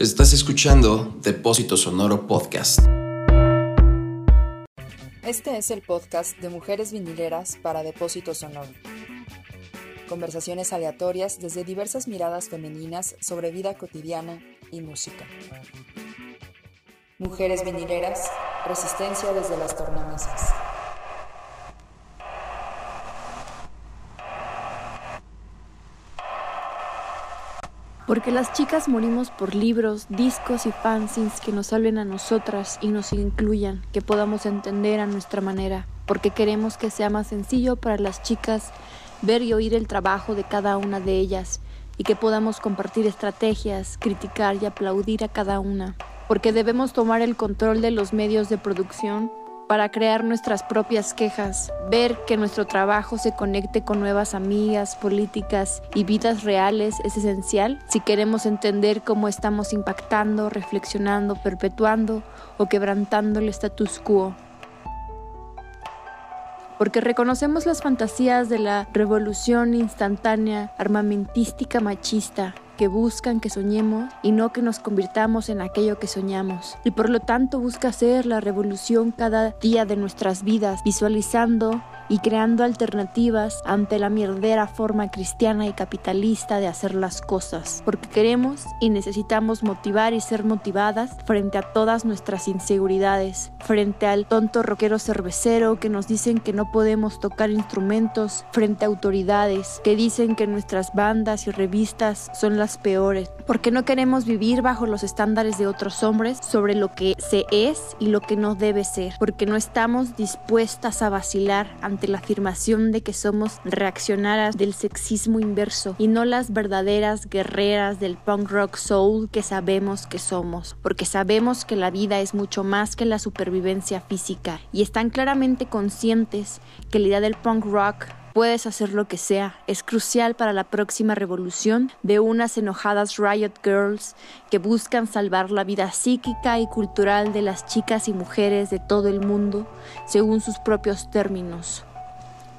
Estás escuchando Depósito Sonoro Podcast. Este es el podcast de Mujeres Vinileras para Depósito Sonoro. Conversaciones aleatorias desde diversas miradas femeninas sobre vida cotidiana y música. Mujeres Vinileras, resistencia desde las tornamesas. Porque las chicas morimos por libros, discos y fanzines que nos hablen a nosotras y nos incluyan, que podamos entender a nuestra manera. Porque queremos que sea más sencillo para las chicas ver y oír el trabajo de cada una de ellas y que podamos compartir estrategias, criticar y aplaudir a cada una. Porque debemos tomar el control de los medios de producción para crear nuestras propias quejas, ver que nuestro trabajo se conecte con nuevas amigas, políticas y vidas reales es esencial si queremos entender cómo estamos impactando, reflexionando, perpetuando o quebrantando el status quo. Porque reconocemos las fantasías de la revolución instantánea, armamentística, machista, que buscan que soñemos y no que nos convirtamos en aquello que soñamos. Y por lo tanto busca ser la revolución cada día de nuestras vidas, visualizando y creando alternativas ante la mierdera forma cristiana y capitalista de hacer las cosas, porque queremos y necesitamos motivar y ser motivadas frente a todas nuestras inseguridades, frente al tonto rockero cervecero que nos dicen que no podemos tocar instrumentos, frente a autoridades que dicen que nuestras bandas y revistas son las peores, porque no queremos vivir bajo los estándares de otros hombres sobre lo que se es y lo que no debe ser, porque no estamos dispuestas a vacilar ante la afirmación de que somos reaccionaras del sexismo inverso y no las verdaderas guerreras del punk rock soul que sabemos que somos, porque sabemos que la vida es mucho más que la supervivencia física y están claramente conscientes que la idea del punk rock Puedes hacer lo que sea. Es crucial para la próxima revolución de unas enojadas Riot Girls que buscan salvar la vida psíquica y cultural de las chicas y mujeres de todo el mundo según sus propios términos.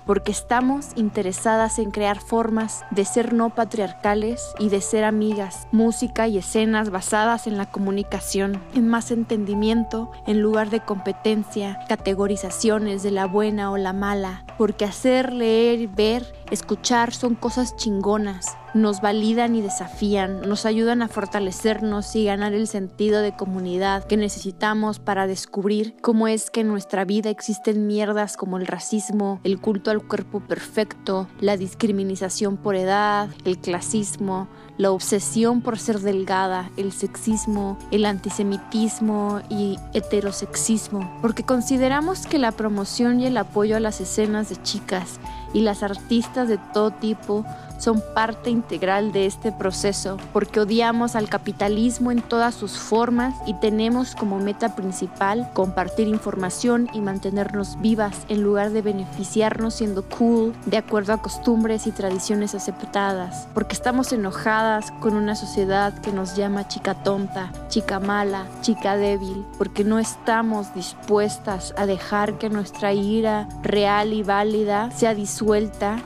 Porque estamos interesadas en crear formas de ser no patriarcales y de ser amigas, música y escenas basadas en la comunicación, en más entendimiento en lugar de competencia, categorizaciones de la buena o la mala, porque hacer, leer, ver, escuchar son cosas chingonas. Nos validan y desafían, nos ayudan a fortalecernos y ganar el sentido de comunidad que necesitamos para descubrir cómo es que en nuestra vida existen mierdas como el racismo, el culto al cuerpo perfecto, la discriminación por edad, el clasismo, la obsesión por ser delgada, el sexismo, el antisemitismo y heterosexismo, porque consideramos que la promoción y el apoyo a las escenas de chicas y las artistas de todo tipo son parte integral de este proceso porque odiamos al capitalismo en todas sus formas y tenemos como meta principal compartir información y mantenernos vivas en lugar de beneficiarnos siendo cool de acuerdo a costumbres y tradiciones aceptadas, porque estamos enojadas con una sociedad que nos llama chica tonta, chica mala, chica débil, porque no estamos dispuestas a dejar que nuestra ira real y válida sea disuelta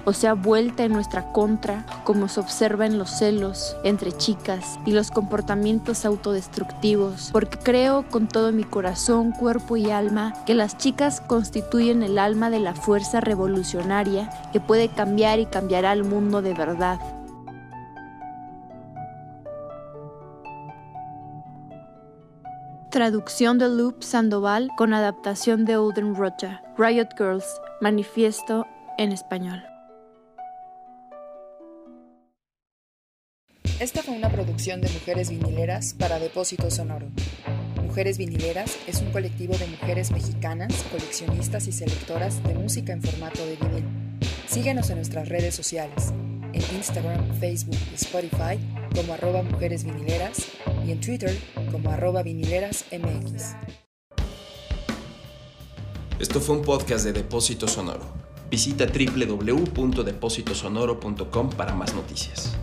o sea vuelta en nuestra contra como se observa en los celos entre chicas y los comportamientos autodestructivos, porque creo con todo mi corazón, cuerpo y alma que las chicas constituyen el alma de la fuerza revolucionaria que puede cambiar y cambiará el mundo de verdad. Traducción de Loop Sandoval con adaptación de Olden Rocha. Riot Girls, manifiesto en español. Esta fue una producción de Mujeres Vinileras para Depósito Sonoro. Mujeres Vinileras es un colectivo de mujeres mexicanas, coleccionistas y selectoras de música en formato de vinil. Síguenos en nuestras redes sociales, en Instagram, Facebook y Spotify como arroba Mujeres Vinileras y en Twitter como arroba vinilerasmx. Esto fue un podcast de Depósito Sonoro. Visita www.depositosonoro.com para más noticias.